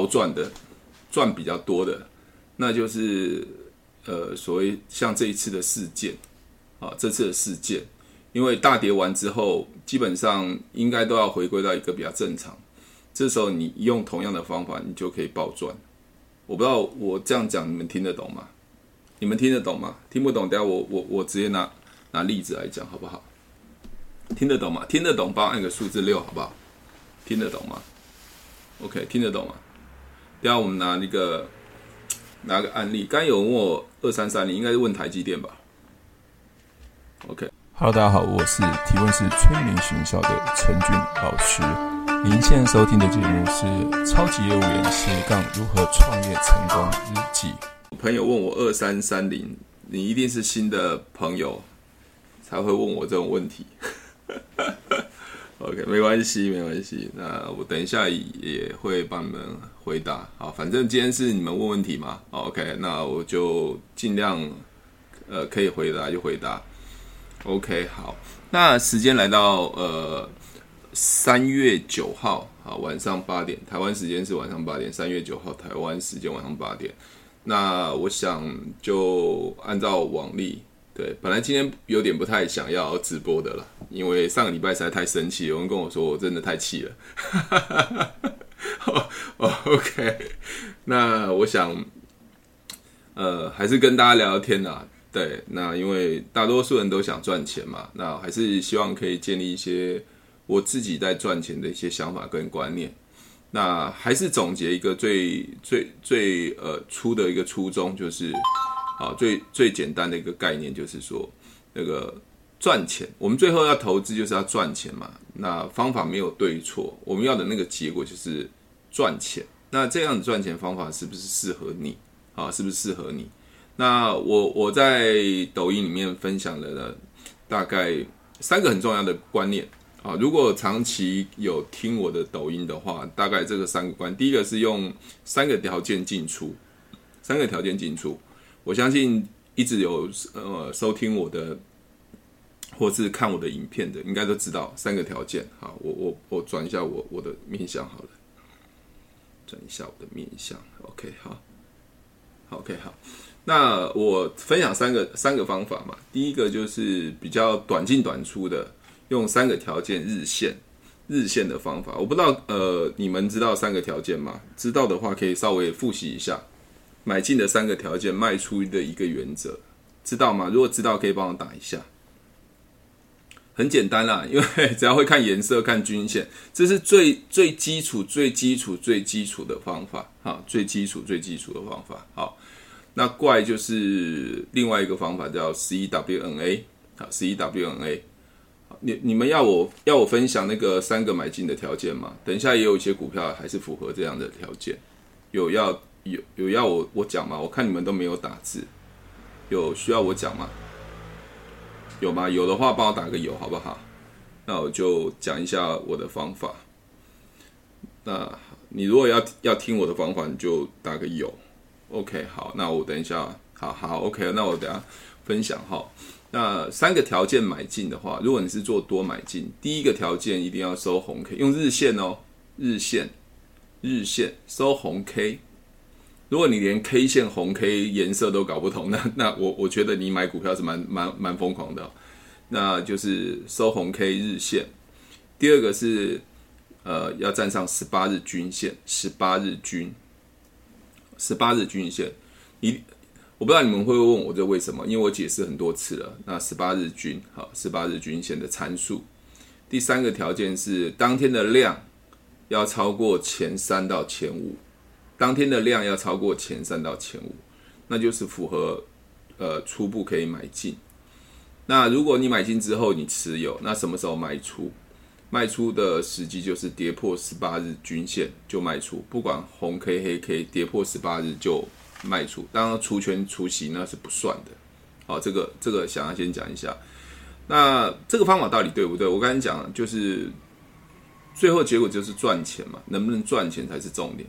暴赚的，赚比较多的，那就是呃所谓像这一次的事件啊，这次的事件，因为大跌完之后，基本上应该都要回归到一个比较正常，这时候你用同样的方法，你就可以暴赚。我不知道我这样讲你们听得懂吗？你们听得懂吗？听不懂，等下我我我直接拿拿例子来讲好不好？听得懂吗？听得懂，帮我按个数字六好不好？听得懂吗？OK，听得懂吗？等下我们拿那个拿个案例，刚有人问我二三三零，应该是问台积电吧？OK，Hello，大家好，我是提问是催眠学校的陈俊老师。您现在收听的节目是《超级业务员斜杠如何创业成功日记》。朋友问我二三三零，你一定是新的朋友才会问我这种问题。OK，没关系，没关系。那我等一下也会帮你们回答。好，反正今天是你们问问题嘛。OK，那我就尽量呃可以回答就回答。OK，好。那时间来到呃。三月九号啊，晚上八点，台湾时间是晚上八点。三月九号，台湾时间晚上八点。那我想就按照往例，对，本来今天有点不太想要直播的了，因为上个礼拜实在太生气，有人跟我说我真的太气了。哦，OK，那我想，呃，还是跟大家聊聊天啊。对，那因为大多数人都想赚钱嘛，那还是希望可以建立一些。我自己在赚钱的一些想法跟观念，那还是总结一个最最最呃初的一个初衷，就是啊最最简单的一个概念，就是说那个赚钱，我们最后要投资就是要赚钱嘛。那方法没有对错，我们要的那个结果就是赚钱。那这样子赚钱方法是不是适合你啊？是不是适合你？那我我在抖音里面分享了呢，大概三个很重要的观念。啊，如果长期有听我的抖音的话，大概这个三个观，第一个是用三个条件进出，三个条件进出。我相信一直有呃收听我的或是看我的影片的，应该都知道三个条件。好，我我我转一下我我的面相好了，转一下我的面相。OK，好，OK，好。那我分享三个三个方法嘛，第一个就是比较短进短出的。用三个条件日线，日线的方法，我不知道，呃，你们知道三个条件吗？知道的话可以稍微复习一下，买进的三个条件，卖出的一个原则，知道吗？如果知道，可以帮我打一下。很简单啦，因为只要会看颜色、看均线，这是最最基础、最基础、最基础的方法，哈，最基础、最基础的方法。好，那怪就是另外一个方法，叫 CWNA，好，CWNA。你你们要我要我分享那个三个买进的条件吗？等一下也有一些股票还是符合这样的条件，有要有有要我我讲吗？我看你们都没有打字，有需要我讲吗？有吗？有的话帮我打个有好不好？那我就讲一下我的方法。那你如果要要听我的方法，你就打个有。OK，好，那我等一下，好好 OK，那我等下分享哈。那三个条件买进的话，如果你是做多买进，第一个条件一定要收红 K，用日线哦，日线，日线收红 K。如果你连 K 线红 K 颜色都搞不懂，那 那我我觉得你买股票是蛮蛮蛮疯狂的。那就是收红 K 日线。第二个是呃要站上十八日均线，十八日均，十八日均线，你。我不知道你们会问我这为什么？因为我解释很多次了。那十八日均，好，十八日均线的参数。第三个条件是当天的量要超过前三到前五，当天的量要超过前三到前五，那就是符合呃初步可以买进。那如果你买进之后你持有，那什么时候卖出？卖出的时机就是跌破十八日均线就卖出，不管红 K 黑 K 跌破十八日就。卖出，当然除权除息那是不算的。好，这个这个想要先讲一下。那这个方法到底对不对？我刚才讲了就是最后结果就是赚钱嘛，能不能赚钱才是重点。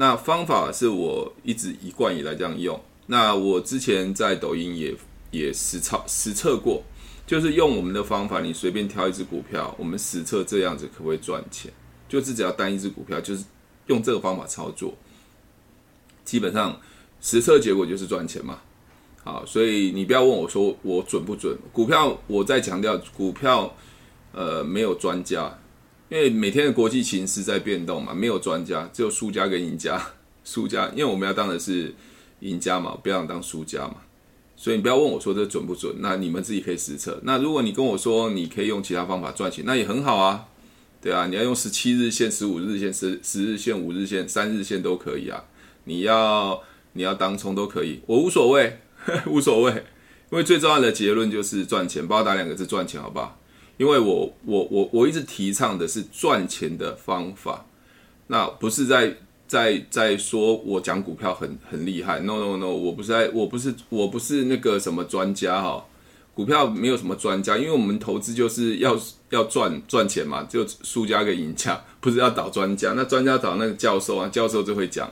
那方法是我一直一贯以来这样用。那我之前在抖音也也实操实测过，就是用我们的方法，你随便挑一只股票，我们实测这样子可不可以赚钱？就是只要单一只股票，就是用这个方法操作，基本上实测结果就是赚钱嘛。好，所以你不要问我说我准不准，股票我在强调股票，呃，没有专家，因为每天的国际情势在变动嘛，没有专家，只有输家跟赢家。输家，因为我们要当的是赢家嘛，不要当输家嘛。所以你不要问我说这准不准，那你们自己可以实测。那如果你跟我说你可以用其他方法赚钱，那也很好啊，对啊，你要用十七日线、十五日线、十十日线、五日线、三日线都可以啊。你要你要当冲都可以，我无所谓，无所谓。因为最重要的结论就是赚钱，帮我打两个字赚钱，好不好？因为我我我我一直提倡的是赚钱的方法，那不是在。在在说，我讲股票很很厉害，no no no，我不是在，我不是我不是那个什么专家哈，股票没有什么专家，因为我们投资就是要要赚赚钱嘛，就输家跟赢家，不是要找专家，那专家找那个教授啊，教授就会讲，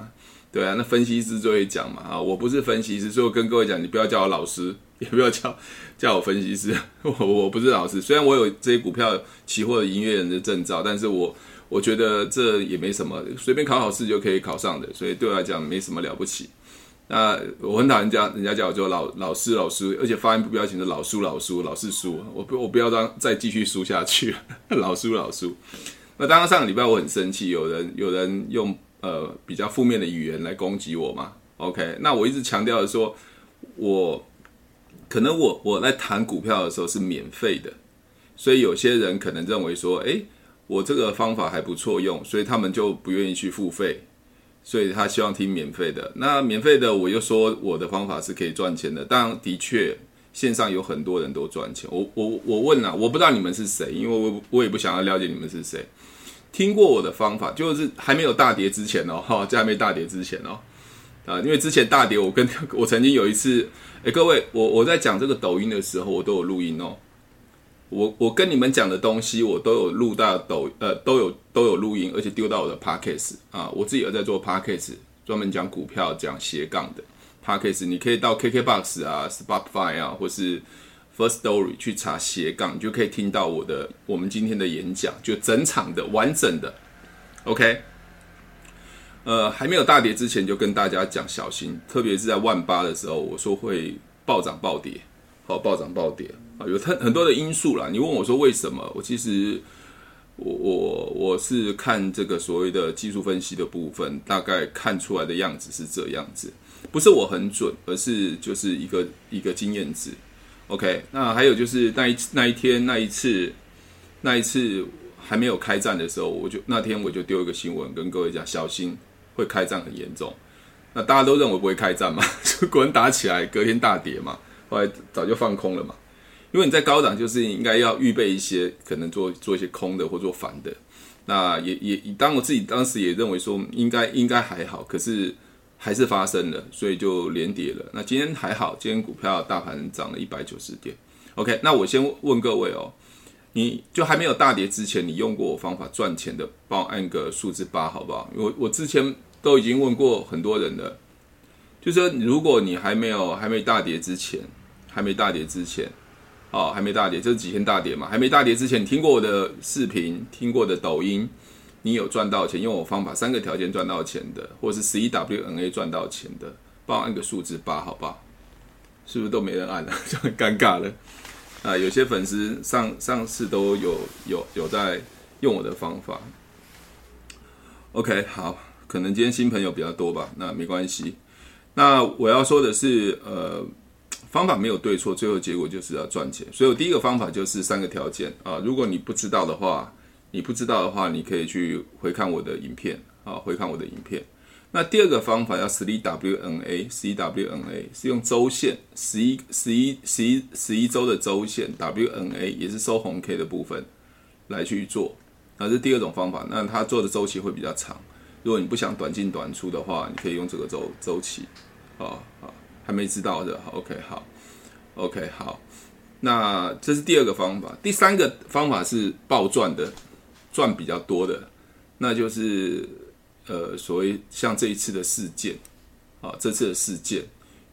对啊，那分析师就会讲嘛啊，我不是分析师，所以我跟各位讲，你不要叫我老师，也不要叫叫我分析师，我我不是老师，虽然我有这些股票期货的营业人的证照，但是我。我觉得这也没什么，随便考考试就可以考上的，所以对我来讲没什么了不起。那我很讨厌人家叫我做老老师老师，而且发音不标准的老叔老叔老是叔，我不我不要当再继续输下去，老叔老叔。那当然上个礼拜我很生气，有人有人用呃比较负面的语言来攻击我嘛。OK，那我一直强调的说，我可能我我在谈股票的时候是免费的，所以有些人可能认为说，诶。我这个方法还不错用，所以他们就不愿意去付费，所以他希望听免费的。那免费的，我又说我的方法是可以赚钱的。当然，的确线上有很多人都赚钱。我我我问了，我不知道你们是谁，因为我我也不想要了解你们是谁。听过我的方法，就是还没有大跌之前哦，哈，在还没大跌之前哦，啊，因为之前大跌，我跟 我曾经有一次，诶，各位，我我在讲这个抖音的时候，我都有录音哦。我我跟你们讲的东西，我都有录到抖，呃，都有都有录音，而且丢到我的 Podcast 啊，我自己有在做 Podcast，专门讲股票、讲斜杠的 Podcast，你可以到 KKBox 啊、Spotify 啊，或是 First Story 去查斜杠，你就可以听到我的我们今天的演讲，就整场的完整的，OK。呃，还没有大跌之前，就跟大家讲小心，特别是在万八的时候，我说会暴涨暴跌，好，暴涨暴跌。啊，有很很多的因素啦。你问我说为什么？我其实我我我是看这个所谓的技术分析的部分，大概看出来的样子是这样子，不是我很准，而是就是一个一个经验值。OK，那还有就是那一那一天那一次那一次还没有开战的时候，我就那天我就丢一个新闻跟各位讲，小心会开战很严重。那大家都认为不会开战嘛，就果然打起来，隔天大跌嘛，后来早就放空了嘛。因为你在高档，就是应该要预备一些可能做做一些空的或做反的，那也也当我自己当时也认为说应该应该还好，可是还是发生了，所以就连跌了。那今天还好，今天股票大盘涨了一百九十点。OK，那我先问各位哦，你就还没有大跌之前，你用过我方法赚钱的，帮我按个数字八好不好？我我之前都已经问过很多人了，就说如果你还没有还没大跌之前，还没大跌之前。哦，还没大跌，这是几天大跌嘛？还没大跌之前，你听过我的视频，听过的抖音，你有赚到钱，用我方法三个条件赚到钱的，或是十一 WNA 赚到钱的，帮我按个数字八，好不好？是不是都没人按了，就很尴尬了？啊，有些粉丝上上次都有有有在用我的方法。OK，好，可能今天新朋友比较多吧，那没关系。那我要说的是，呃。方法没有对错，最后结果就是要赚钱。所以我第一个方法就是三个条件啊。如果你不知道的话，你不知道的话，你可以去回看我的影片啊，回看我的影片。那第二个方法要十一 WNA，CWNA 是用周线，十一十一十一十一周的周线，WNA 也是收红 K 的部分来去做。那是第二种方法，那它做的周期会比较长。如果你不想短进短出的话，你可以用这个周周期啊啊。还没知道的，OK，好，OK，好，那这是第二个方法。第三个方法是暴赚的，赚比较多的，那就是呃，所谓像这一次的事件啊，这次的事件，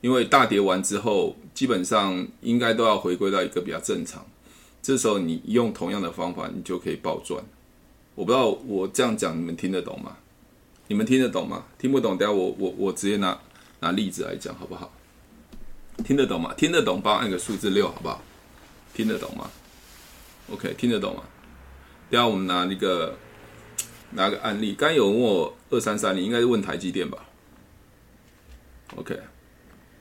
因为大跌完之后，基本上应该都要回归到一个比较正常。这时候你用同样的方法，你就可以暴赚。我不知道我这样讲你们听得懂吗？你们听得懂吗？听不懂，等下我我我直接拿拿例子来讲，好不好？听得懂吗？听得懂，帮我按个数字六，好不好？听得懂吗？OK，听得懂吗？要我们拿那个拿个案例。刚有问我二三三零，应该是问台积电吧？OK，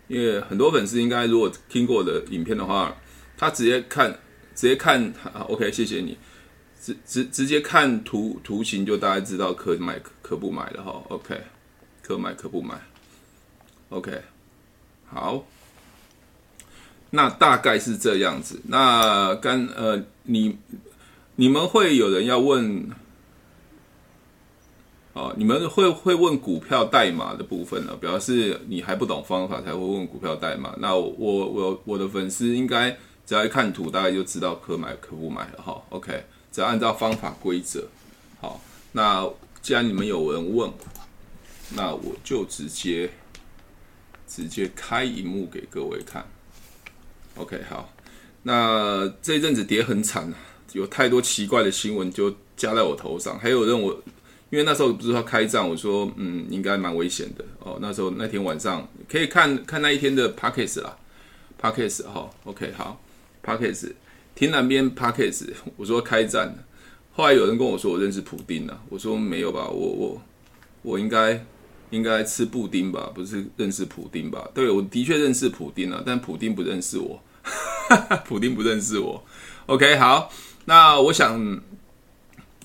因为很多粉丝应该如果听过我的影片的话，他直接看直接看，OK，谢谢你，直直直接看图图形就大概知道可买可不买了哈。OK，可买可不买。OK，好。那大概是这样子。那刚呃，你你们会有人要问，哦，你们会会问股票代码的部分呢？表示你还不懂方法才会问股票代码。那我我我的粉丝应该只要一看图，大概就知道可买可不买了哈。OK，只要按照方法规则。好，那既然你们有人问，那我就直接直接开一幕给各位看。OK，好，那这一阵子跌很惨，有太多奇怪的新闻就加在我头上。还有人我，因为那时候不是要开战，我说嗯，应该蛮危险的哦。那时候那天晚上可以看看那一天的 Podcast 啦，Podcast 哈，OK，好，Podcast 听南边 Podcast，我说开战，后来有人跟我说我认识普丁了，我说没有吧，我我我应该。应该吃布丁吧，不是认识普丁吧？对，我的确认识普丁啊，但普丁不认识我，普丁不认识我。OK，好，那我想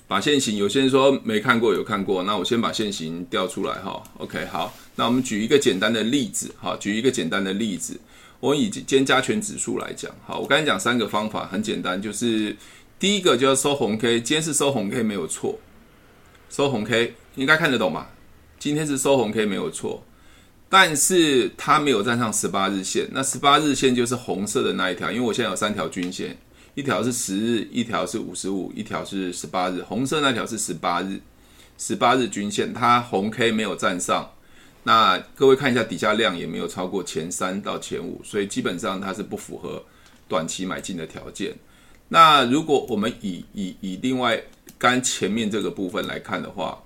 把线型，有些人说没看过，有看过，那我先把线型调出来哈。OK，好，那我们举一个简单的例子，哈，举一个简单的例子，我以今天加权指数来讲，好，我刚才讲三个方法，很简单，就是第一个就要收红 K，今天是收红 K 没有错，收红 K 应该看得懂吧？今天是收红 K 没有错，但是它没有站上十八日线。那十八日线就是红色的那一条，因为我现在有三条均线，一条是十日，一条是五十五，一条是十八日。红色那条是十八日，十八日均线，它红 K 没有站上。那各位看一下底下量也没有超过前三到前五，所以基本上它是不符合短期买进的条件。那如果我们以以以另外刚前面这个部分来看的话，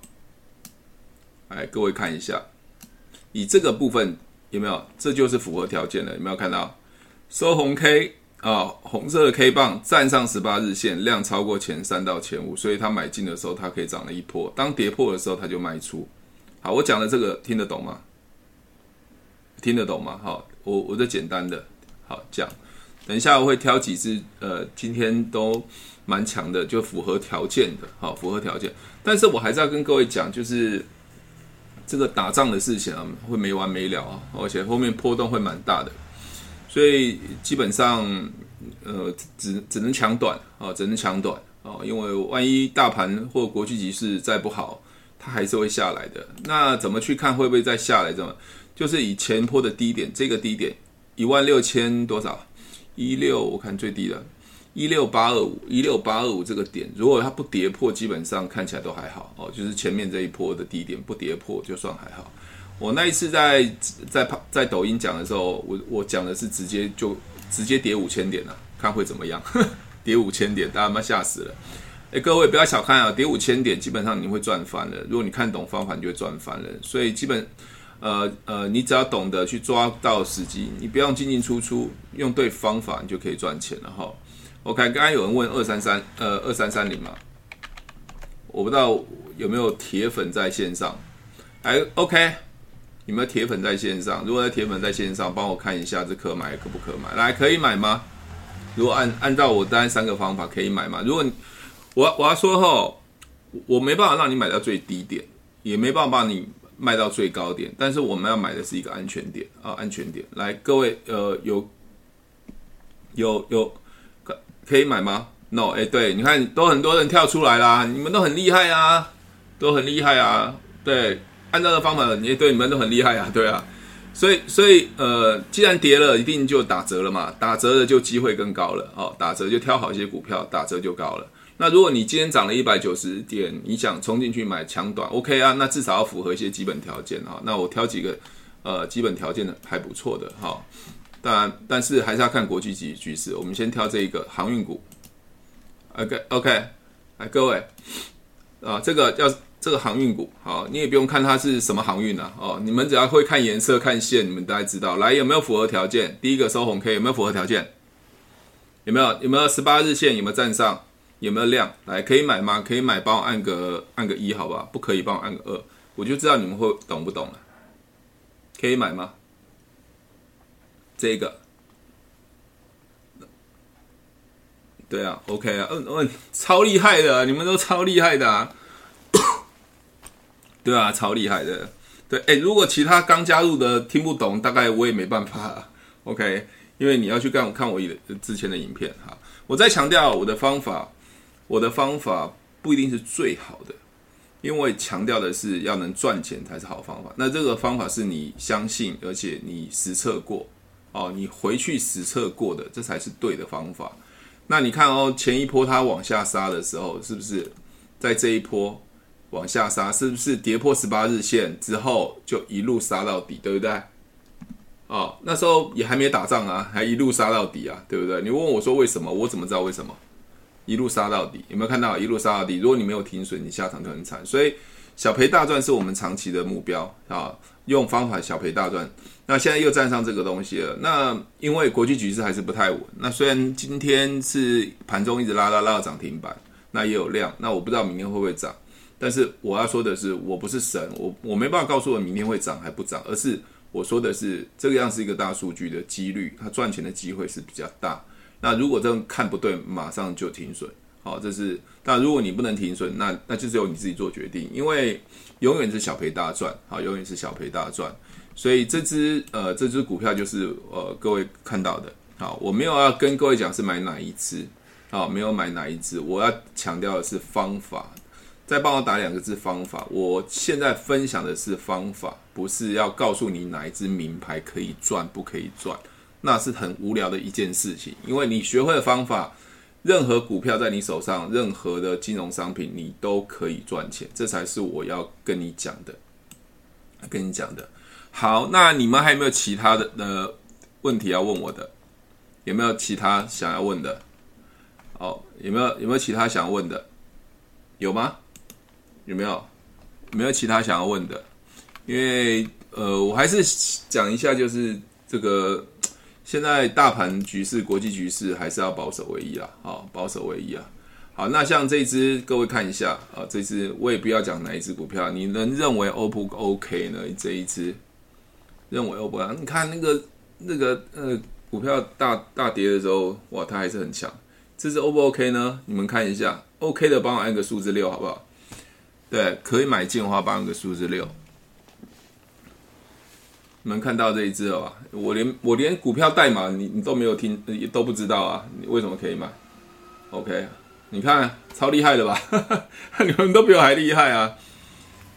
来，各位看一下，以这个部分有没有？这就是符合条件的，有没有看到？收红 K、哦，红色的 K 棒站上十八日线，量超过前三到前五，所以他买进的时候，它可以涨了一波。当跌破的时候，他就卖出。好，我讲的这个听得懂吗？听得懂吗？好，我我这简单的好讲。等一下我会挑几只，呃，今天都蛮强的，就符合条件的，好，符合条件。但是我还是要跟各位讲，就是。这个打仗的事情啊，会没完没了啊，而且后面波动会蛮大的，所以基本上，呃，只只能抢短啊，只能抢短啊，因为万一大盘或国际局势再不好，它还是会下来的。那怎么去看会不会再下来？怎么？就是以前波的低点，这个低点一万六千多少？一六，我看最低的。一六八二五，一六八二五这个点，如果它不跌破，基本上看起来都还好哦。就是前面这一波的低点不跌破，就算还好。我那一次在在在抖音讲的时候，我我讲的是直接就直接跌五千点了，看会怎么样？跌五千点，大家妈吓死了！哎，各位不要小看啊，跌五千点，基本上你会赚翻了。如果你看懂方法，你就会赚翻了。所以基本呃呃，你只要懂得去抓到时机，你不用进进出出，用对方法，你就可以赚钱了哈。OK，刚刚有人问二三三，呃，二三三零嘛，我不知道有没有铁粉在线上，哎，OK，有没有铁粉在线上？如果在铁粉在线上，帮我看一下这可买可不可买？来，可以买吗？如果按按照我单三个方法可以买吗？如果我我要说哈，我没办法让你买到最低点，也没办法帮你卖到最高点，但是我们要买的是一个安全点啊，安全点。来，各位，呃，有有有。可以买吗？No，哎，对，你看都很多人跳出来啦，你们都很厉害啊，都很厉害啊，对，按照的方法，你对你们都很厉害啊，对啊，所以所以呃，既然跌了，一定就打折了嘛，打折了就机会更高了哦，打折就挑好一些股票，打折就高了。那如果你今天涨了一百九十点，你想冲进去买强短，OK 啊，那至少要符合一些基本条件哈。那我挑几个呃基本条件的还不错的哈。当然，但是还是要看国际局局势。我们先挑这一个航运股。OK，OK，来各位啊，这个要这个航运股，好，你也不用看它是什么航运啊，哦，你们只要会看颜色、看线，你们大概知道。来，有没有符合条件？第一个收红 K，有没有符合条件？有没有？有没有十八日线？有没有站上？有没有量？来，可以买吗？可以买，帮我按个按个一，好不好？不可以，帮我按个二，我就知道你们会懂不懂了。可以买吗？这个，对啊，OK 啊，嗯嗯，超厉害的，你们都超厉害的啊。对啊，超厉害的。对，哎，如果其他刚加入的听不懂，大概我也没办法。OK，因为你要去看看我之前的影片哈。我再强调我的方法，我的方法不一定是最好的，因为强调的是要能赚钱才是好方法。那这个方法是你相信，而且你实测过哦，你回去实测过的，这才是对的方法。那你看哦，前一波它往下杀的时候，是不是在这一波？往下杀，是不是跌破十八日线之后就一路杀到底，对不对？哦，那时候也还没打仗啊，还一路杀到底啊，对不对？你问我说为什么，我怎么知道为什么？一路杀到底，有没有看到一路杀到底？如果你没有停损，你下场就很惨。所以小赔大赚是我们长期的目标啊，用方法小赔大赚。那现在又站上这个东西了，那因为国际局势还是不太稳。那虽然今天是盘中一直拉拉拉到涨停板，那也有量，那我不知道明天会不会涨。但是我要说的是，我不是神，我我没办法告诉我明天会涨还不涨，而是我说的是这个样是一个大数据的几率，它赚钱的机会是比较大。那如果这样看不对，马上就停损。好，这是。但如果你不能停损，那那就只有你自己做决定，因为永远是小赔大赚，好，永远是小赔大赚。所以这只呃这只股票就是呃各位看到的，好，我没有要跟各位讲是买哪一只，好，没有买哪一只，我要强调的是方法。再帮我打两个字方法。我现在分享的是方法，不是要告诉你哪一支名牌可以赚不可以赚，那是很无聊的一件事情。因为你学会的方法，任何股票在你手上，任何的金融商品你都可以赚钱，这才是我要跟你讲的。跟你讲的。好，那你们还有没有其他的的问题要问我的？有没有其他想要问的？哦，有没有有没有其他想要问的？有吗？有没有？没有其他想要问的？因为呃，我还是讲一下，就是这个 现在大盘局势、国际局势还是要保守为宜啊。好，保守为宜啊。好，那像这支，各位看一下啊，这支我也不要讲哪一支股票，你能认为 O 不 OK 呢？这一支认为 O 不 OK？你看那个那个呃，股票大大跌的时候，哇，它还是很强。这支 O 不 OK 呢？你们看一下，OK 的帮我按个数字六，好不好？对，可以买进的话，帮个数字六。你们看到这一支了吧？我连我连股票代码你你都没有听，也都不知道啊？你为什么可以买？OK，你看超厉害的吧？你们都比我还厉害啊！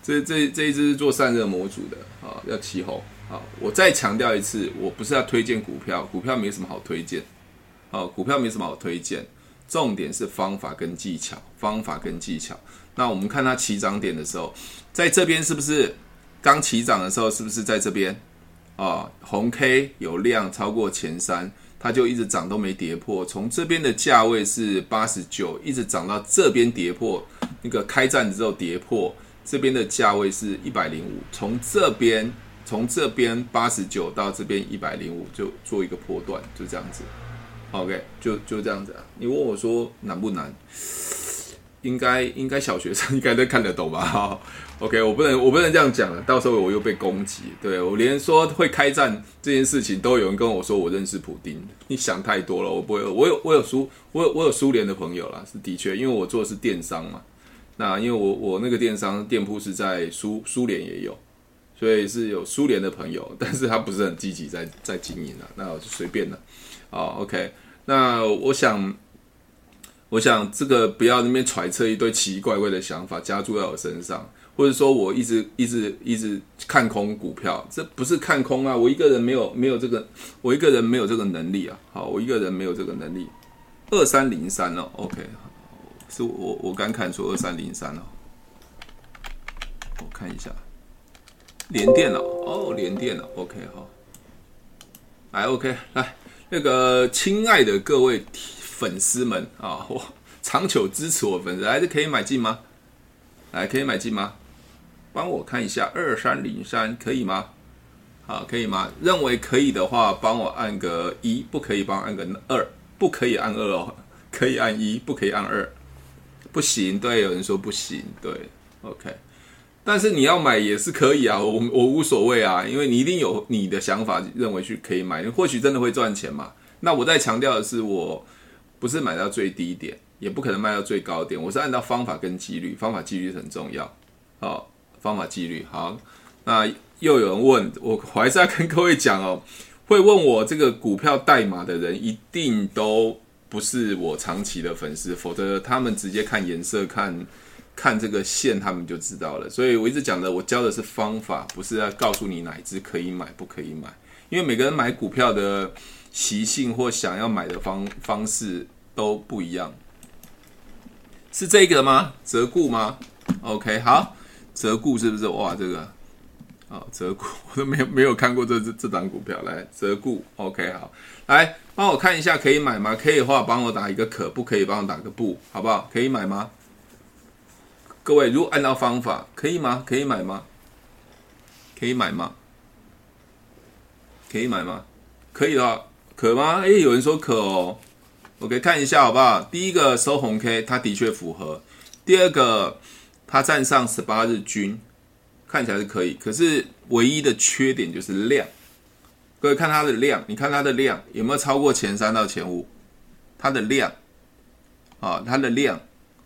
这这这一支是做散热模组的啊，要起红。好，我再强调一次，我不是要推荐股票，股票没什么好推荐。好，股票没什么好推荐，重点是方法跟技巧，方法跟技巧。那我们看它起涨点的时候，在这边是不是刚起涨的时候？是不是在这边啊？红 K 有量超过前三，它就一直涨都没跌破。从这边的价位是八十九，一直涨到这边跌破那个开战之后跌破这边的价位是一百零五。从这边从这边八十九到这边一百零五，就做一个波段，就这样子。OK，就就这样子啊。你问我说难不难？应该应该小学生应该都看得懂吧？哈，OK，我不能我不能这样讲了，到时候我又被攻击。对，我连说会开战这件事情都有人跟我说我认识普丁，你想太多了。我不会，我有我有苏我有我有苏联的朋友啦，是的确，因为我做的是电商嘛。那因为我我那个电商店铺是在苏苏联也有，所以是有苏联的朋友，但是他不是很积极在在经营了。那我就随便了。好，OK，那我想。我想这个不要那边揣测一堆奇奇怪怪的想法加注在我身上，或者说我一直一直一直看空股票，这不是看空啊！我一个人没有没有这个，我一个人没有这个能力啊！好，我一个人没有这个能力。二三零三哦，OK，是我我刚看出二三零三哦，我看一下，连电脑哦，连电脑，OK 好，来 OK 来那个亲爱的各位。粉丝们啊，我长久支持我粉丝，还是可以买进吗？来，可以买进吗？帮我看一下二三零三，可以吗？好，可以吗？认为可以的话，帮我按个一；不可以，帮我按个二。不可以按二哦，可以按一，不可以按二。不行，对，有人说不行，对，OK。但是你要买也是可以啊，我我无所谓啊，因为你一定有你的想法，认为去可以买，或许真的会赚钱嘛。那我在强调的是，我不是买到最低点，也不可能卖到最高点，我是按照方法跟纪律，方法纪律很重要。好，方法纪律好。那又有人问我，我还是要跟各位讲哦，会问我这个股票代码的人，一定都不是我长期的粉丝，否则他们直接看颜色看。看这个线，他们就知道了。所以我一直讲的，我教的是方法，不是要告诉你哪一支可以买，不可以买。因为每个人买股票的习性或想要买的方方式都不一样。是这个吗？折固吗？OK，好，折固是不是？哇，这个啊，折固 我都没有没有看过这这这档股票。来，折固，OK，好，来帮我看一下，可以买吗？可以的话，帮我打一个可，不可以帮我打个不，好不好？可以买吗？各位，如果按照方法，可以吗？可以买吗？可以买吗？可以买吗？可以的话，可吗？诶，有人说可哦。OK，看一下好不好？第一个收红 K，它的确符合。第二个，它站上十八日均，看起来是可以。可是唯一的缺点就是量。各位看它的量，你看它的量有没有超过前三到前五？它的量啊，它的量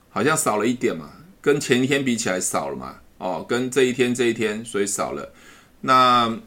好像少了一点嘛。跟前一天比起来少了嘛？哦，跟这一天这一天，所以少了。那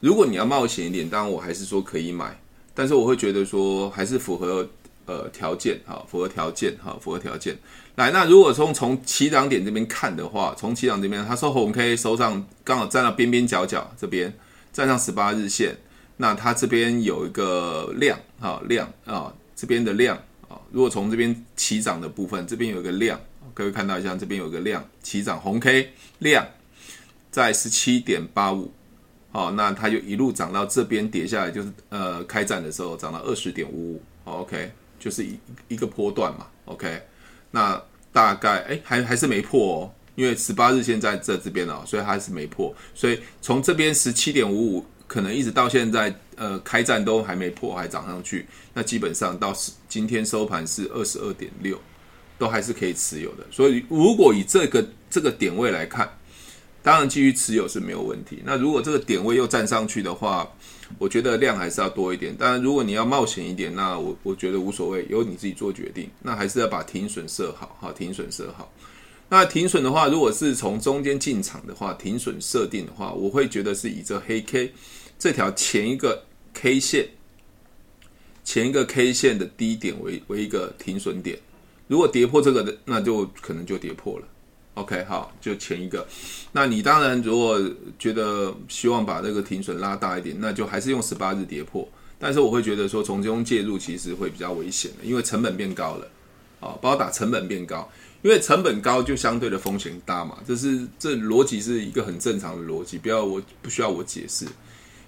如果你要冒险一点，当然我还是说可以买，但是我会觉得说还是符合呃条件哈，符合条件哈，符合条件。来，那如果从从起涨点这边看的话，从起涨这边，它收红 K 收上刚好站到边边角角这边，站上十八日线，那它这边有一个量啊量啊这边的量啊，如果从这边起涨的部分，这边有一个量。各位看到一下，这边有个量起涨红 K 量在十七点八五，哦，那它就一路涨到这边跌下来，就是呃开战的时候涨到二十点五五，OK，就是一一个波段嘛，OK，那大概哎还还是没破哦，因为十八日线在这这边哦，所以还是没破，所以从这边十七点五五可能一直到现在呃开战都还没破，还涨上去，那基本上到今天收盘是二十二点六。都还是可以持有的，所以如果以这个这个点位来看，当然继续持有是没有问题。那如果这个点位又站上去的话，我觉得量还是要多一点。当然，如果你要冒险一点，那我我觉得无所谓，由你自己做决定。那还是要把停损设好，哈，停损设好。那停损的话，如果是从中间进场的话，停损设定的话，我会觉得是以这黑 K 这条前一个 K 线前一个 K 线的低点为为一个停损点。如果跌破这个的，那就可能就跌破了。OK，好，就前一个。那你当然如果觉得希望把这个停损拉大一点，那就还是用十八日跌破。但是我会觉得说从中介入其实会比较危险的，因为成本变高了。啊，帮我打成本变高，因为成本高就相对的风险大嘛。这是这逻辑是一个很正常的逻辑，不要我不需要我解释。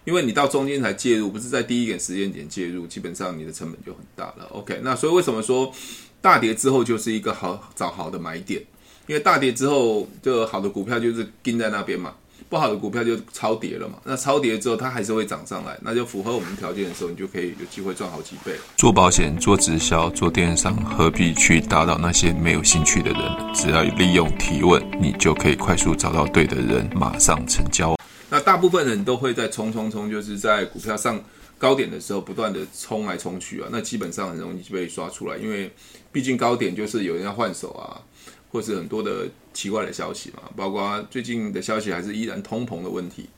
因为你到中间才介入，不是在第一个时间点介入，基本上你的成本就很大了。OK，那所以为什么说？大跌之后就是一个好找好的买点，因为大跌之后，就好的股票就是盯在那边嘛，不好的股票就超跌了嘛。那超跌之后，它还是会涨上来，那就符合我们条件的时候，你就可以有机会赚好几倍。做保险、做直销、做电商，何必去打扰那些没有兴趣的人？只要利用提问，你就可以快速找到对的人，马上成交。那大部分人都会在冲冲冲，就是在股票上高点的时候不断的冲来冲去啊，那基本上很容易就被刷出来，因为。毕竟高点就是有人要换手啊，或是很多的奇怪的消息嘛，包括最近的消息还是依然通膨的问题，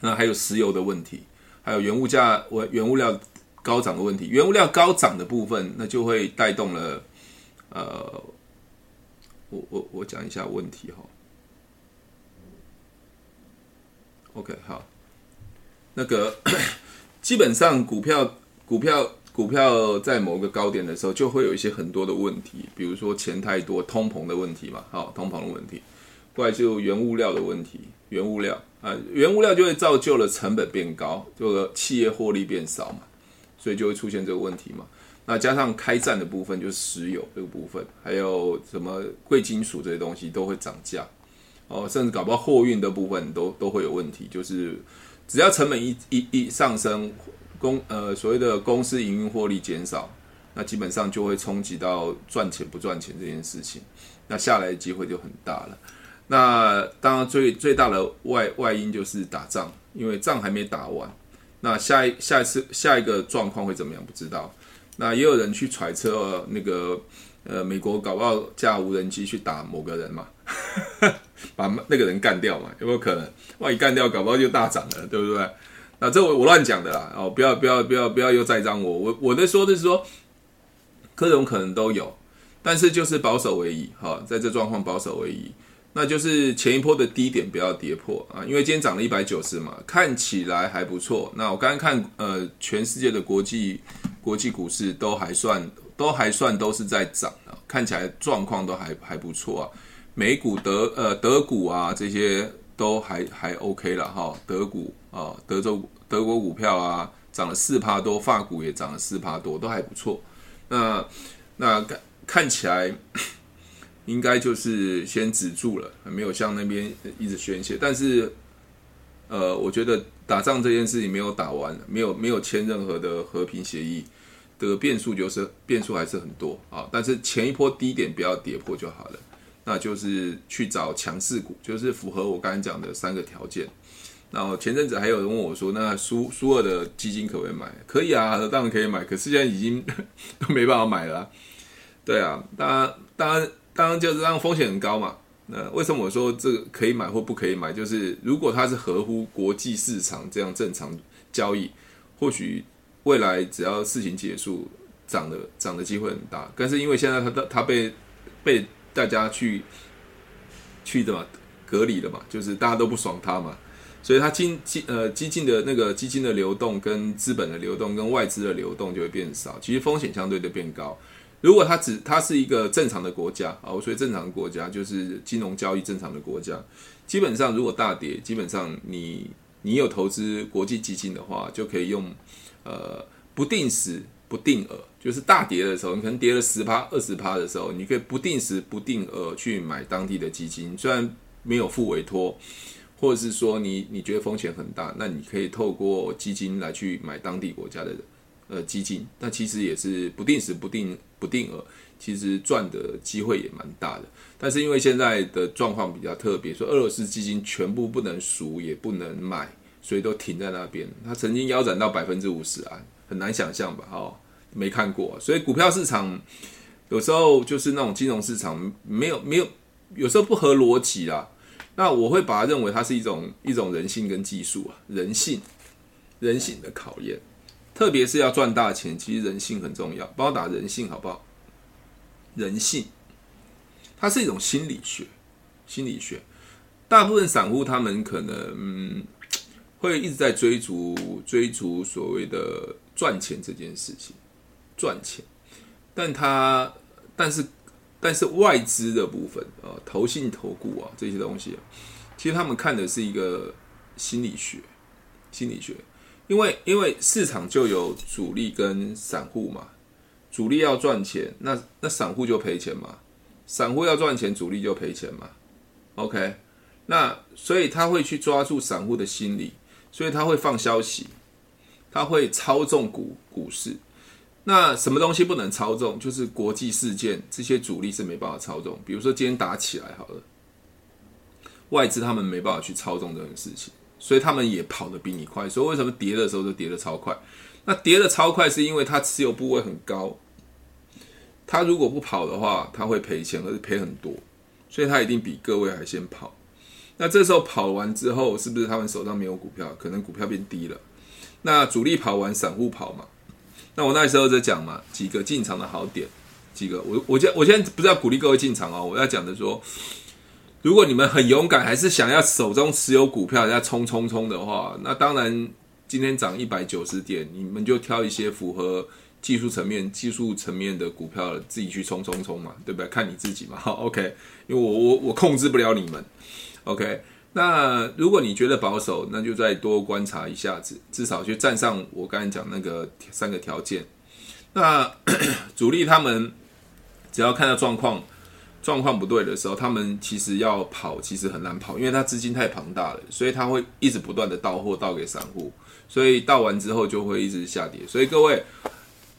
那还有石油的问题，还有原物价、原物料高涨的问题。原物料高涨的部分，那就会带动了，呃，我我我讲一下问题哈。OK，好，那个 基本上股票股票。股票在某个高点的时候，就会有一些很多的问题，比如说钱太多、通膨的问题嘛，好，通膨的问题，过来就原物料的问题，原物料啊，原物料就会造就了成本变高，就企业获利变少嘛，所以就会出现这个问题嘛。那加上开战的部分，就是石油这个部分，还有什么贵金属这些东西都会涨价哦，甚至搞不好货运的部分都都会有问题。就是只要成本一一一上升，公呃所谓的公司营运获利减少，那基本上就会冲击到赚钱不赚钱这件事情，那下来的机会就很大了。那当然最最大的外外因就是打仗，因为仗还没打完，那下一下一次下一个状况会怎么样不知道。那也有人去揣测那个呃美国搞不好架无人机去打某个人嘛，把那个人干掉嘛，有没有可能？万一干掉，搞不好就大涨了，对不对？那这我我乱讲的啦，哦，不要不要不要不要又栽赃我，我我在说的是说。各种可能都有，但是就是保守为宜，哈，在这状况保守为宜，那就是前一波的低点不要跌破啊，因为今天涨了一百九十嘛，看起来还不错。那我刚刚看，呃，全世界的国际国际股市都还算都还算都是在涨啊，看起来状况都还还不错啊，美股德呃德股啊这些都还还 OK 了哈，德股啊德州德国股票啊涨了四趴多，法股也涨了四趴多，都还不错。那那看看起来应该就是先止住了，没有像那边一直宣泄。但是，呃，我觉得打仗这件事情没有打完，没有没有签任何的和平协议的变数，就是变数还是很多啊。但是前一波低点不要跌破就好了。那就是去找强势股，就是符合我刚才讲的三个条件。然后前阵子还有人问我说：“那苏苏二的基金可不可以买？”可以啊，当然可以买。可是现在已经 没办法买了。对啊，当然，当然，当然就是让风险很高嘛。那为什么我说这个可以买或不可以买？就是如果它是合乎国际市场这样正常交易，或许未来只要事情结束，涨的涨的机会很大。但是因为现在它它被被大家去去的嘛隔离了嘛，就是大家都不爽它嘛。所以它基基呃基金的那个基金的流动跟资本的流动跟外资的流动就会变少，其实风险相对的变高。如果它只它是一个正常的国家啊，我说正常的国家就是金融交易正常的国家，基本上如果大跌，基本上你你有投资国际基金的话，就可以用呃不定时不定额，就是大跌的时候，你可能跌了十趴二十趴的时候，你可以不定时不定额去买当地的基金，虽然没有付委托。或者是说你你觉得风险很大，那你可以透过基金来去买当地国家的呃基金，那其实也是不定时不定不定额，其实赚的机会也蛮大的。但是因为现在的状况比较特别，说俄罗斯基金全部不能赎也不能卖，所以都停在那边。它曾经腰斩到百分之五十啊，很难想象吧？哦，没看过，所以股票市场有时候就是那种金融市场没有没有，有时候不合逻辑啦。那我会把它认为它是一种一种人性跟技术啊，人性人性的考验，特别是要赚大钱，其实人性很重要。帮我打人性好不好？人性，它是一种心理学，心理学。大部分散户他们可能嗯，会一直在追逐追逐所谓的赚钱这件事情，赚钱，但他但是。但是外资的部分啊，投信、投顾啊这些东西，其实他们看的是一个心理学，心理学，因为因为市场就有主力跟散户嘛，主力要赚钱，那那散户就赔钱嘛，散户要赚钱，主力就赔钱嘛，OK，那所以他会去抓住散户的心理，所以他会放消息，他会操纵股股市。那什么东西不能操纵？就是国际事件，这些主力是没办法操纵。比如说今天打起来好了，外资他们没办法去操纵这件事情，所以他们也跑得比你快。所以为什么跌的时候就跌得超快？那跌得超快是因为他持有部位很高，他如果不跑的话，他会赔钱，而且赔很多，所以他一定比各位还先跑。那这时候跑完之后，是不是他们手上没有股票？可能股票变低了。那主力跑完，散户跑嘛？那我那时候在讲嘛，几个进场的好点，几个我我现我现在不是要鼓励各位进场哦，我要讲的说，如果你们很勇敢，还是想要手中持有股票要冲冲冲的话，那当然今天涨一百九十点，你们就挑一些符合技术层面、技术层面的股票，自己去冲冲冲嘛，对不对？看你自己嘛，好，OK，因为我我我控制不了你们，OK。那如果你觉得保守，那就再多观察一下子，至少去站上我刚才讲那个三个条件。那 主力他们只要看到状况状况不对的时候，他们其实要跑其实很难跑，因为他资金太庞大了，所以他会一直不断的倒货倒给散户，所以倒完之后就会一直下跌。所以各位，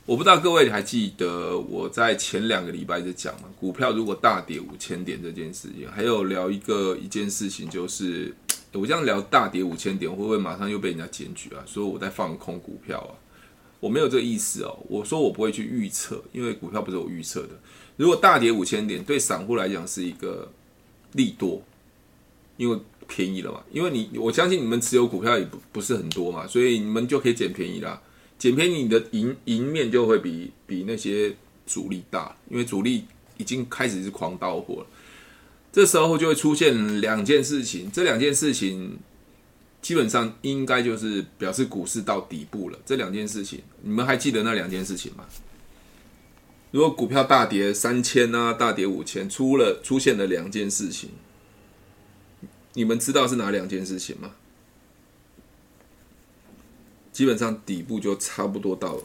我不知道各位还记得我在前两个礼拜在讲嘛，股票如果大跌五千点这件事情，还有聊一个一件事情就是。我这样聊大跌五千点，会不会马上又被人家检举啊？说我在放空股票啊？我没有这个意思哦。我说我不会去预测，因为股票不是我预测的。如果大跌五千点，对散户来讲是一个利多，因为便宜了嘛。因为你我相信你们持有股票也不不是很多嘛，所以你们就可以捡便宜啦。捡便宜，你的赢赢面就会比比那些主力大，因为主力已经开始是狂刀货了。这时候就会出现两件事情，这两件事情基本上应该就是表示股市到底部了。这两件事情，你们还记得那两件事情吗？如果股票大跌三千啊，大跌五千，出了出现了两件事情，你们知道是哪两件事情吗？基本上底部就差不多到了。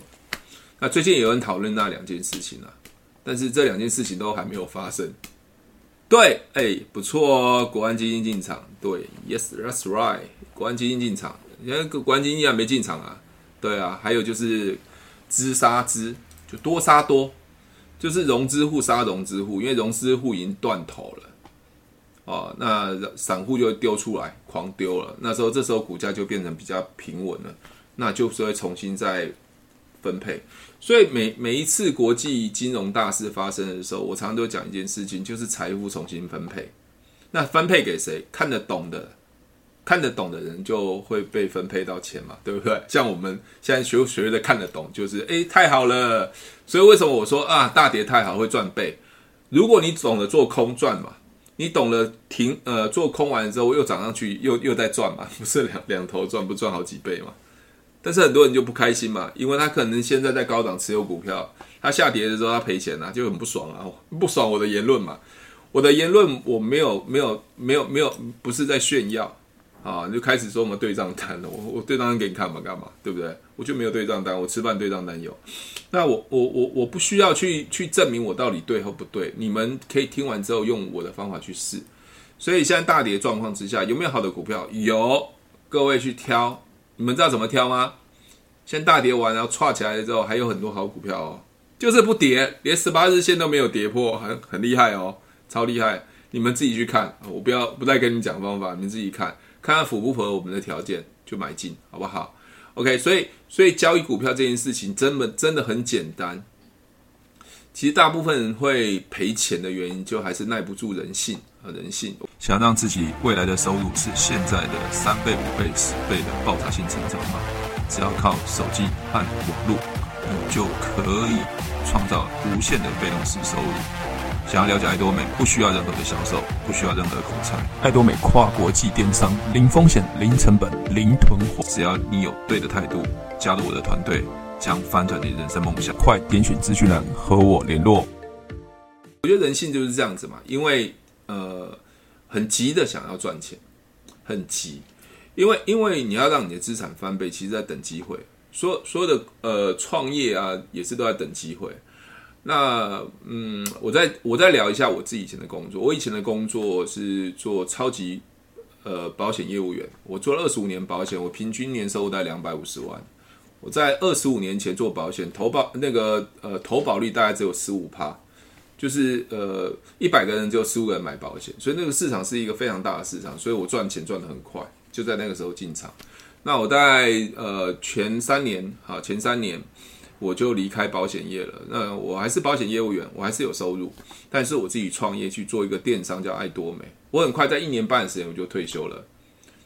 那最近有人讨论那两件事情啊，但是这两件事情都还没有发生。对，哎，不错哦，国安基金进场。对，Yes，that's right，国安基金进场。现在国安基金还没进场啊。对啊，还有就是资杀资，就多杀多，就是融资户杀融资户，因为融资户已经断头了。哦，那散户就会丢出来，狂丢了。那时候，这时候股价就变成比较平稳了，那就是会重新再分配。所以每每一次国际金融大事发生的时候，我常常都讲一件事情，就是财富重新分配。那分配给谁？看得懂的，看得懂的人就会被分配到钱嘛，对不对？像我们现在学学的看得懂，就是诶，太好了。所以为什么我说啊，大跌太好会赚倍？如果你懂得做空赚嘛，你懂得停呃做空完之后又涨上去又又在赚嘛，不是两两头赚不赚好几倍嘛？但是很多人就不开心嘛，因为他可能现在在高档持有股票，他下跌的时候他赔钱啊，就很不爽啊，不爽我的言论嘛，我的言论我没有没有没有没有不是在炫耀啊，就开始说我们对账单了，我我对账单给你看嘛，干嘛，对不对？我就没有对账单，我吃饭对账单有，那我我我我不需要去去证明我到底对或不对，你们可以听完之后用我的方法去试。所以现在大跌状况之下，有没有好的股票？有，各位去挑。你们知道怎么挑吗？先大跌完，然后串起来之后，还有很多好股票哦，就是不跌，连十八日线都没有跌破，很很厉害哦，超厉害！你们自己去看，我不要不再跟你讲方法，你们自己看，看看符不符合我们的条件就买进，好不好？OK，所以所以交易股票这件事情真的真的很简单。其实大部分人会赔钱的原因，就还是耐不住人性和人性。想让自己未来的收入是现在的三倍、五倍、十倍的爆炸性成长吗？只要靠手机和网络，你就可以创造无限的被动式收入。想要了解爱多美，不需要任何的销售，不需要任何的口才。爱多美跨国际电商，零风险、零成本、零囤货。只要你有对的态度，加入我的团队。将翻转你人生梦想，快点选资讯栏和我联络。我觉得人性就是这样子嘛，因为呃很急的想要赚钱，很急，因为因为你要让你的资产翻倍，其实在等机会。所所有的呃创业啊，也是都在等机会。那嗯，我再我再聊一下我自己以前的工作。我以前的工作是做超级呃保险业务员，我做了二十五年保险，我平均年收入在两百五十万。我在二十五年前做保险，投保那个呃投保率大概只有十五趴，就是呃一百个人只有十五个人买保险，所以那个市场是一个非常大的市场，所以我赚钱赚得很快，就在那个时候进场。那我在呃前三年啊前三年我就离开保险业了，那我还是保险业务员，我还是有收入，但是我自己创业去做一个电商叫爱多美，我很快在一年半的时间我就退休了，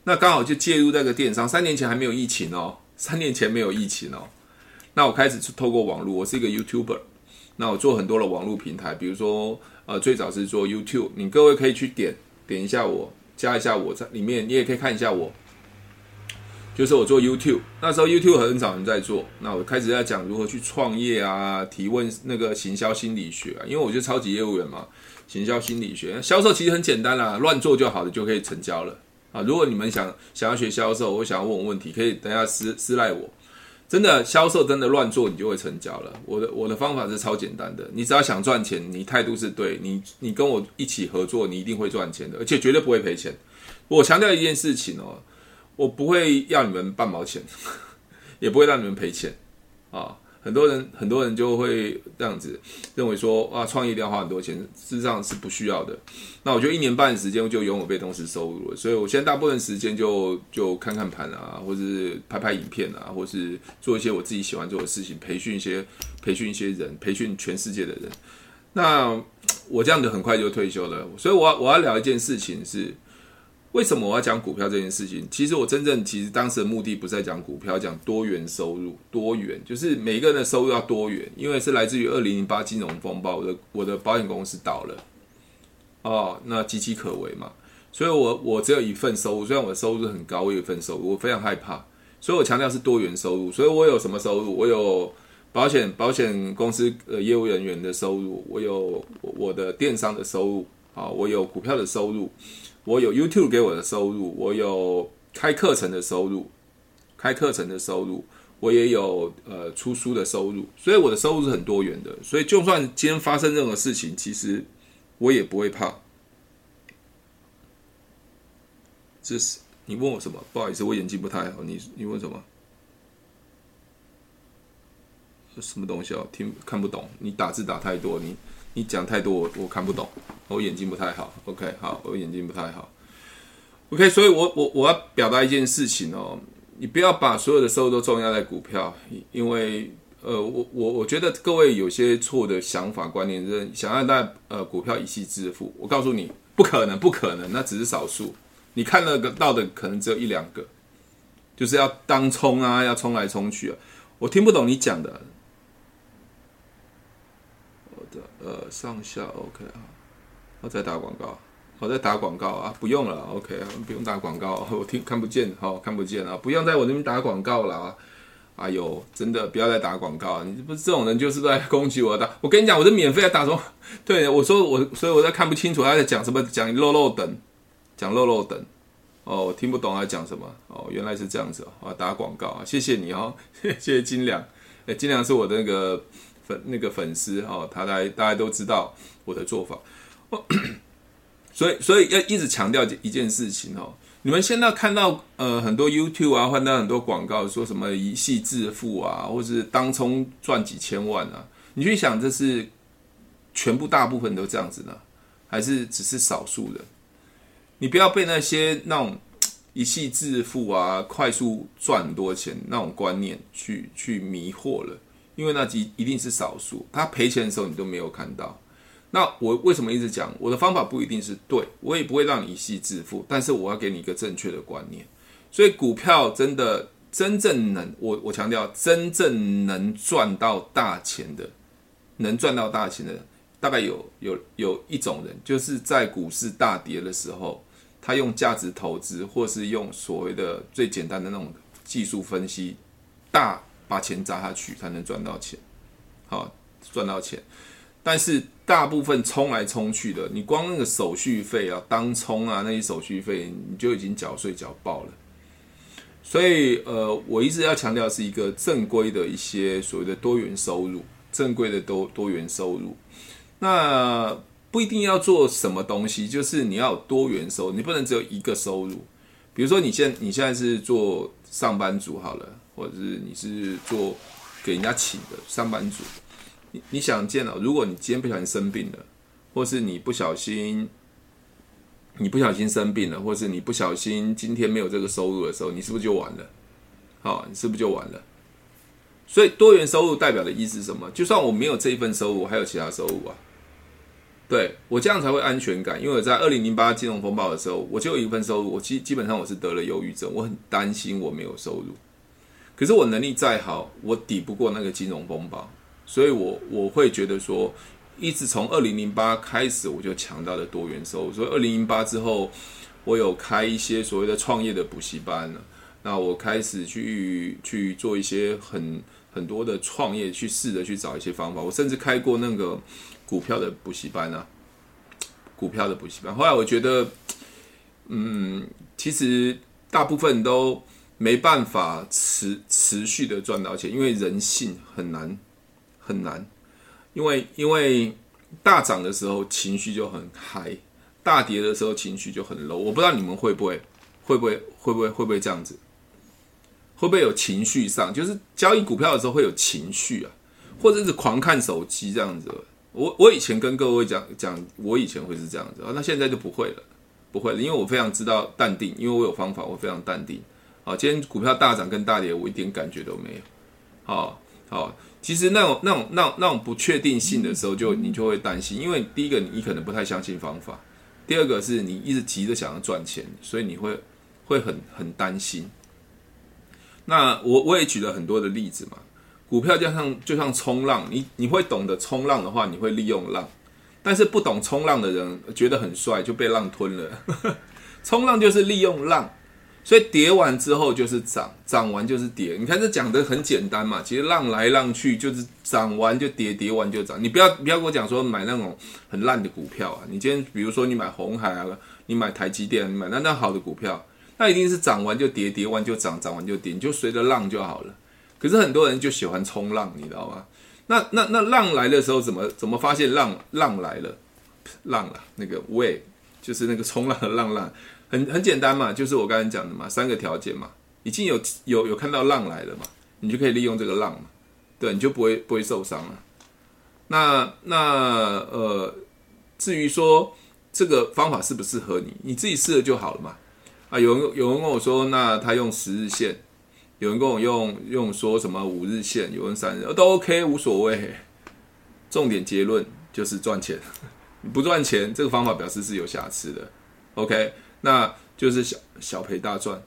那刚好就介入那个电商，三年前还没有疫情哦。三年前没有疫情哦，那我开始透过网络，我是一个 YouTuber，那我做很多的网络平台，比如说呃最早是做 YouTube，你各位可以去点点一下我，加一下我在里面，你也可以看一下我，就是我做 YouTube，那时候 YouTube 很少人在做，那我开始在讲如何去创业啊，提问那个行销心理学啊，因为我是超级业务员嘛，行销心理学，销售其实很简单啦，乱做就好了，就可以成交了。啊，如果你们想想要学销售，我想要问我问题，可以等下私私赖我。真的销售真的乱做，你就会成交了。我的我的方法是超简单的，你只要想赚钱，你态度是对，你你跟我一起合作，你一定会赚钱的，而且绝对不会赔钱。我强调一件事情哦，我不会要你们半毛钱，也不会让你们赔钱啊。很多人很多人就会这样子认为说，哇，创业一定要花很多钱，事实上是不需要的。那我觉得一年半的时间就拥有被动式收入了，所以我现在大部分时间就就看看盘啊，或是拍拍影片啊，或是做一些我自己喜欢做的事情，培训一些培训一些人，培训全世界的人。那我这样子很快就退休了，所以我要我要聊一件事情是。为什么我要讲股票这件事情？其实我真正其实当时的目的不是在讲股票，讲多元收入。多元就是每一个人的收入要多元，因为是来自于二零零八金融风暴，我的我的保险公司倒了，哦，那岌岌可危嘛。所以我我只有一份收入，虽然我的收入很高，我有一份收入，我非常害怕，所以我强调是多元收入。所以我有什么收入？我有保险保险公司呃业务人员的收入，我有我的电商的收入，啊，我有股票的收入。我有 YouTube 给我的收入，我有开课程的收入，开课程的收入，我也有呃出书的收入，所以我的收入是很多元的。所以就算今天发生任何事情，其实我也不会怕。这是你问我什么？不好意思，我眼睛不太好。你你问什么？什么东西啊？听看不懂。你打字打太多，你。你讲太多，我我看不懂，我眼睛不太好。OK，好，我眼睛不太好。OK，所以我我我要表达一件事情哦，你不要把所有的收入都重压在股票，因为呃，我我我觉得各位有些错的想法观念，是想要在呃股票一夕致富。我告诉你，不可能，不可能，那只是少数。你看那个到的可能只有一两个，就是要当冲啊，要冲来冲去啊。我听不懂你讲的。呃，上下 OK 啊，我在打广告，我在打广告啊，不用了，OK，不用打广告，我听看不见，好看不见啊，不用在我这边打广告了啊，哎呦，真的不要再打广告，你不是这种人就是在攻击我的，我跟你讲，我是免费打什么？对，我说我，所以我在看不清楚他在讲什么，讲漏漏等，讲漏漏等，哦，我听不懂他讲什么，哦，原来是这样子哦，打广告啊，谢谢你哦，谢谢金良，哎，金良是我的那个。那个粉丝哦，他来大家都知道我的做法，所以所以要一直强调一件事情哦。你们现在看到呃很多 YouTube 啊，换到很多广告，说什么一夕致富啊，或是当冲赚几千万啊，你去想这是全部大部分都这样子呢，还是只是少数人？你不要被那些那种一夕致富啊，快速赚很多钱那种观念去去迷惑了。因为那一一定是少数，他赔钱的时候你都没有看到。那我为什么一直讲我的方法不一定是对，我也不会让你一夕致富，但是我要给你一个正确的观念。所以股票真的真正能，我我强调真正能赚到大钱的，能赚到大钱的，大概有有有一种人，就是在股市大跌的时候，他用价值投资，或是用所谓的最简单的那种技术分析大。把钱砸下去才能赚到钱，好赚到钱。但是大部分冲来冲去的，你光那个手续费啊，当冲啊那些手续费，你就已经缴税缴爆了。所以呃，我一直要强调是一个正规的一些所谓的多元收入，正规的多多元收入。那不一定要做什么东西，就是你要有多元收，你不能只有一个收入。比如说你现你现在是做上班族好了。或者是你是做给人家请的上班族，你你想见了？如果你今天不小心生病了，或是你不小心你不小心生病了，或是你不小心今天没有这个收入的时候，你是不是就完了？好，你是不是就完了？所以多元收入代表的意思是什么？就算我没有这一份收入，我还有其他收入啊。对，我这样才会安全感，因为我在二零零八金融风暴的时候，我就有一份收入，我基基本上我是得了忧郁症，我很担心我没有收入。可是我能力再好，我抵不过那个金融风暴，所以我我会觉得说，一直从二零零八开始，我就强调的多元收入。所以二零零八之后，我有开一些所谓的创业的补习班，那我开始去去做一些很很多的创业，去试着去找一些方法。我甚至开过那个股票的补习班啊，股票的补习班。后来我觉得，嗯，其实大部分都。没办法持持续的赚到钱，因为人性很难很难，因为因为大涨的时候情绪就很嗨，大跌的时候情绪就很 low。我不知道你们会不会会不会会不会会不会这样子，会不会有情绪上，就是交易股票的时候会有情绪啊，或者是狂看手机这样子。我我以前跟各位讲讲，我以前会是这样子，那现在就不会了，不会了，因为我非常知道淡定，因为我有方法，我非常淡定。好，今天股票大涨跟大跌，我一点感觉都没有。好，好，其实那种那种那种那种不确定性的时候，就你就会担心，因为第一个你可能不太相信方法，第二个是你一直急着想要赚钱，所以你会会很很担心。那我我也举了很多的例子嘛。股票就像就像冲浪，你你会懂得冲浪的话，你会利用浪；但是不懂冲浪的人觉得很帅，就被浪吞了。冲浪就是利用浪，所以跌完之后就是涨，涨完就是跌。你看这讲得很简单嘛，其实浪来浪去就是涨完就跌，跌完就涨。你不要不要跟我讲说买那种很烂的股票啊！你今天比如说你买红海啊，你买台积电，你买那那好的股票，那一定是涨完就跌，跌完就涨，涨完就跌，你就随着浪就好了。可是很多人就喜欢冲浪，你知道吗？那那那浪来的时候，怎么怎么发现浪浪来了？浪了，那个喂就是那个冲浪的浪浪，很很简单嘛，就是我刚才讲的嘛，三个条件嘛，已经有有有看到浪来了嘛，你就可以利用这个浪嘛，对，你就不会不会受伤了。那那呃，至于说这个方法适不适合你，你自己试了就好了嘛。啊，有人有人跟我说，那他用十日线。有人跟我用用说什么五日线，有人三日都 OK 无所谓。重点结论就是赚钱，不赚钱，这个方法表示是有瑕疵的。OK，那就是小小赔大赚，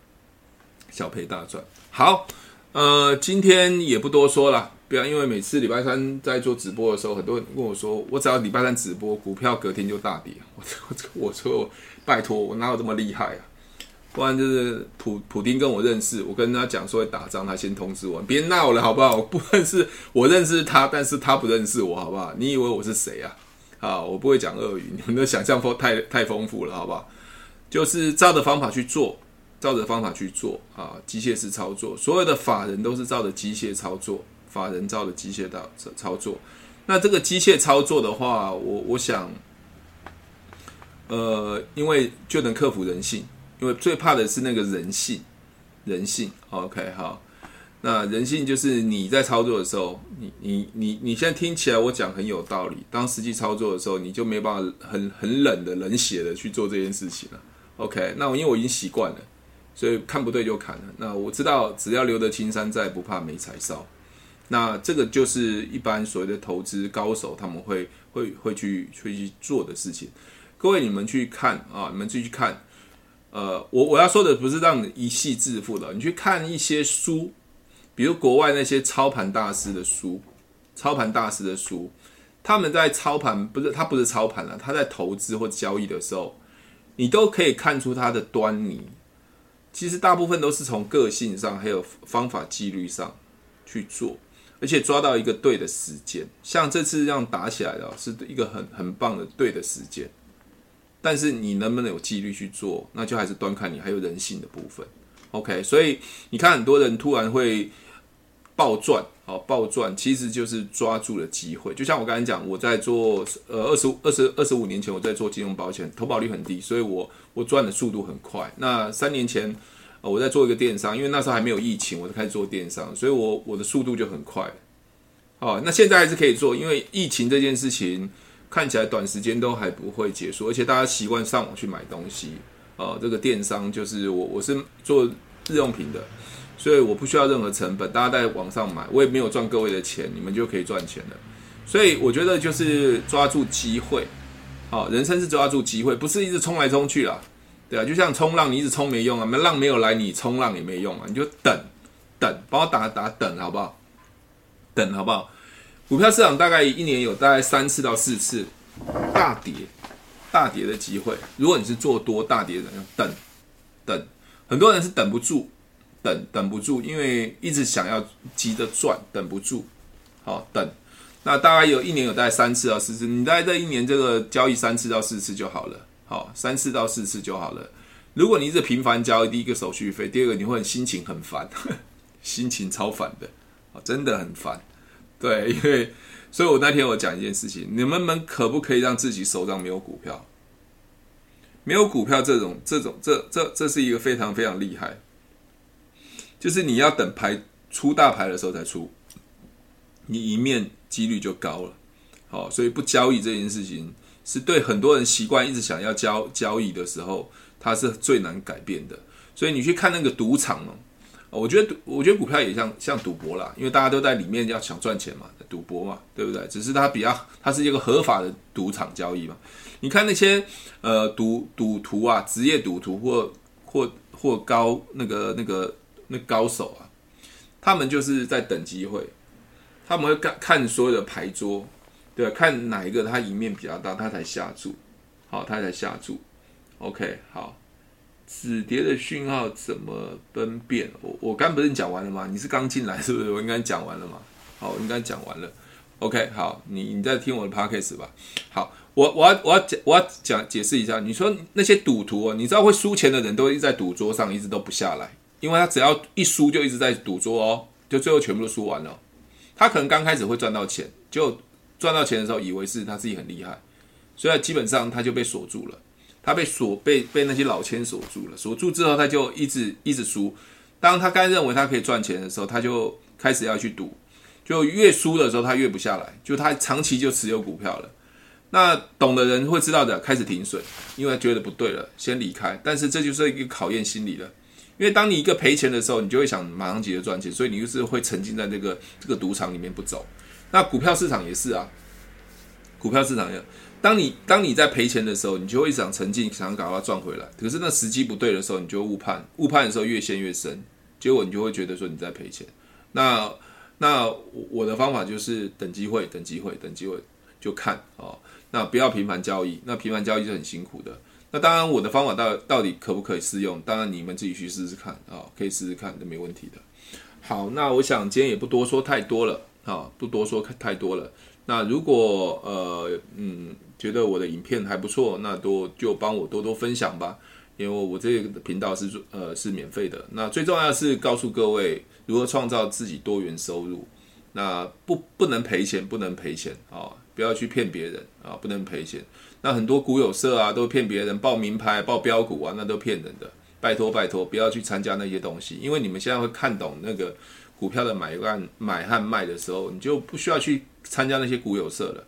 小赔大赚。好，呃，今天也不多说了，不要因为每次礼拜三在做直播的时候，很多人跟我说，我只要礼拜三直播，股票隔天就大跌。我我我说拜托，我哪有这么厉害啊？不然就是普普丁跟我认识，我跟他讲说会打仗，他先通知我，别闹了好不好？我不认识，我认识他，但是他不认识我，好不好？你以为我是谁啊？啊，我不会讲俄语，你们的想象丰太太丰富了，好不好？就是照着方法去做，照着方法去做啊，机械式操作，所有的法人都是照着机械操作，法人照着机械的操作。那这个机械操作的话，我我想，呃，因为就能克服人性。因为最怕的是那个人性，人性。OK，好，那人性就是你在操作的时候，你你你你现在听起来我讲很有道理，当实际操作的时候，你就没办法很很冷的冷血的去做这件事情了。OK，那我因为我已经习惯了，所以看不对就砍了。那我知道只要留得青山在，不怕没柴烧。那这个就是一般所谓的投资高手他们会会会去会去做的事情。各位你们去看啊，你们自己去看。呃，我我要说的不是让你一夕致富的，你去看一些书，比如国外那些操盘大师的书，操盘大师的书，他们在操盘不是他不是操盘了，他在投资或交易的时候，你都可以看出他的端倪。其实大部分都是从个性上还有方法纪律上去做，而且抓到一个对的时间，像这次这样打起来的，是一个很很棒的对的时间。但是你能不能有纪律去做，那就还是端看你还有人性的部分。OK，所以你看很多人突然会暴赚，好暴赚，其实就是抓住了机会。就像我刚才讲，我在做呃二十五二十二十五年前我在做金融保险，投保率很低，所以我我赚的速度很快。那三年前我在做一个电商，因为那时候还没有疫情，我就开始做电商，所以我我的速度就很快。好，那现在还是可以做，因为疫情这件事情。看起来短时间都还不会结束，而且大家习惯上网去买东西，呃，这个电商就是我我是做日用品的，所以我不需要任何成本，大家在网上买，我也没有赚各位的钱，你们就可以赚钱了。所以我觉得就是抓住机会，好，人生是抓住机会，不是一直冲来冲去啦，对啊，就像冲浪，你一直冲没用啊，那浪没有来，你冲浪也没用啊，你就等等，帮我打打等好不好？等好不好？股票市场大概一年有大概三次到四次大跌，大跌的机会。如果你是做多大跌的，要等等，很多人是等不住，等等不住，因为一直想要急着赚，等不住。好，等。那大概有一年有大概三次到四次，你大概这一年这个交易三次到四次就好了。好，三次到四次就好了。如果你一直频繁交易，第一个手续费，第二个你会心情很烦，心情超烦的，真的很烦。对，因为所以我那天我讲一件事情，你们们可不可以让自己手上没有股票？没有股票这种这种这这这是一个非常非常厉害，就是你要等牌出大牌的时候才出，你赢面几率就高了。好，所以不交易这件事情是对很多人习惯一直想要交交易的时候。它是最难改变的，所以你去看那个赌场哦，我觉得我觉得股票也像像赌博啦，因为大家都在里面要想赚钱嘛，赌博嘛，对不对？只是它比较，它是一个合法的赌场交易嘛。你看那些呃赌赌徒啊，职业赌徒或或或高那个那个那高手啊，他们就是在等机会，他们会看看所有的牌桌，对，看哪一个他赢面比较大，他才下注，好，他才下注。OK，好，止跌的讯号怎么分辨？我我刚不是讲完了吗？你是刚进来是不是？我应该讲完了吗？好，我应该讲完了。OK，好，你你在听我的 Podcast 吧。好，我我要我要讲我要讲解释一下。你说那些赌徒哦，你知道会输钱的人都一直在赌桌上，一直都不下来，因为他只要一输就一直在赌桌哦，就最后全部都输完了。他可能刚开始会赚到钱，就赚到钱的时候以为是他自己很厉害，所以基本上他就被锁住了。他被锁被被那些老千锁住了，锁住之后他就一直一直输。当他刚认为他可以赚钱的时候，他就开始要去赌，就越输的时候他越不下来，就他长期就持有股票了。那懂的人会知道的，开始停损，因为觉得不对了，先离开。但是这就是一个考验心理了，因为当你一个赔钱的时候，你就会想马上急着赚钱，所以你就是会沉浸在这个这个赌场里面不走。那股票市场也是啊，股票市场也。当你当你在赔钱的时候，你就会想沉浸，想赶快赚回来。可是那时机不对的时候，你就误判，误判的时候越陷越深，结果你就会觉得说你在赔钱。那那我的方法就是等机会，等机会，等机会就看哦。那不要频繁交易，那频繁交易是很辛苦的。那当然我的方法到到底可不可以适用？当然你们自己去试试看啊、可以试试看都没问题的。好，那我想今天也不多说太多了啊、不多说太多了。那如果呃嗯。觉得我的影片还不错，那多就帮我多多分享吧，因为我这个频道是呃是免费的。那最重要是告诉各位如何创造自己多元收入。那不不能赔钱，不能赔钱啊、不要去骗别人啊、不能赔钱。那很多股友社啊，都骗别人报名牌、报标股啊，那都骗人的。拜托拜托，不要去参加那些东西，因为你们现在会看懂那个股票的买卖买和卖的时候，你就不需要去参加那些股友社了。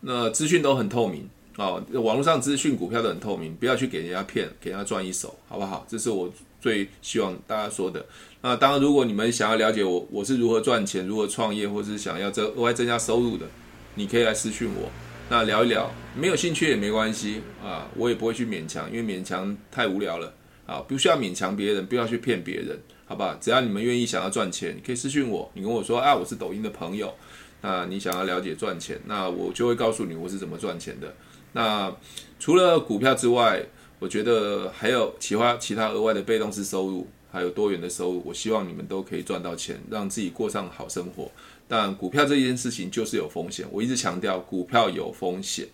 那资讯都很透明啊，网络上资讯股票都很透明，不要去给人家骗，给人家赚一手，好不好？这是我最希望大家说的。那当然，如果你们想要了解我我是如何赚钱、如何创业，或是想要增额外增加收入的，你可以来私讯我，那聊一聊。没有兴趣也没关系啊，我也不会去勉强，因为勉强太无聊了啊，不需要勉强别人，不要去骗别人，好不好？只要你们愿意想要赚钱，你可以私讯我，你跟我说啊，我是抖音的朋友。那你想要了解赚钱，那我就会告诉你我是怎么赚钱的。那除了股票之外，我觉得还有其他其他额外的被动式收入，还有多元的收入。我希望你们都可以赚到钱，让自己过上好生活。但股票这件事情就是有风险，我一直强调股票有风险，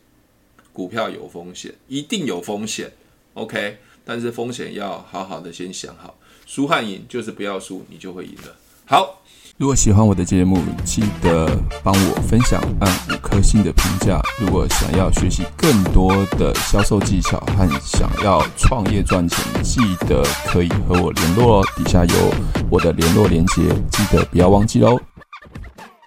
股票有风险，一定有风险。OK，但是风险要好好的先想好，输和赢就是不要输，你就会赢了。好。如果喜欢我的节目，记得帮我分享，按五颗星的评价。如果想要学习更多的销售技巧和想要创业赚钱，记得可以和我联络哦。底下有我的联络连接，记得不要忘记喽。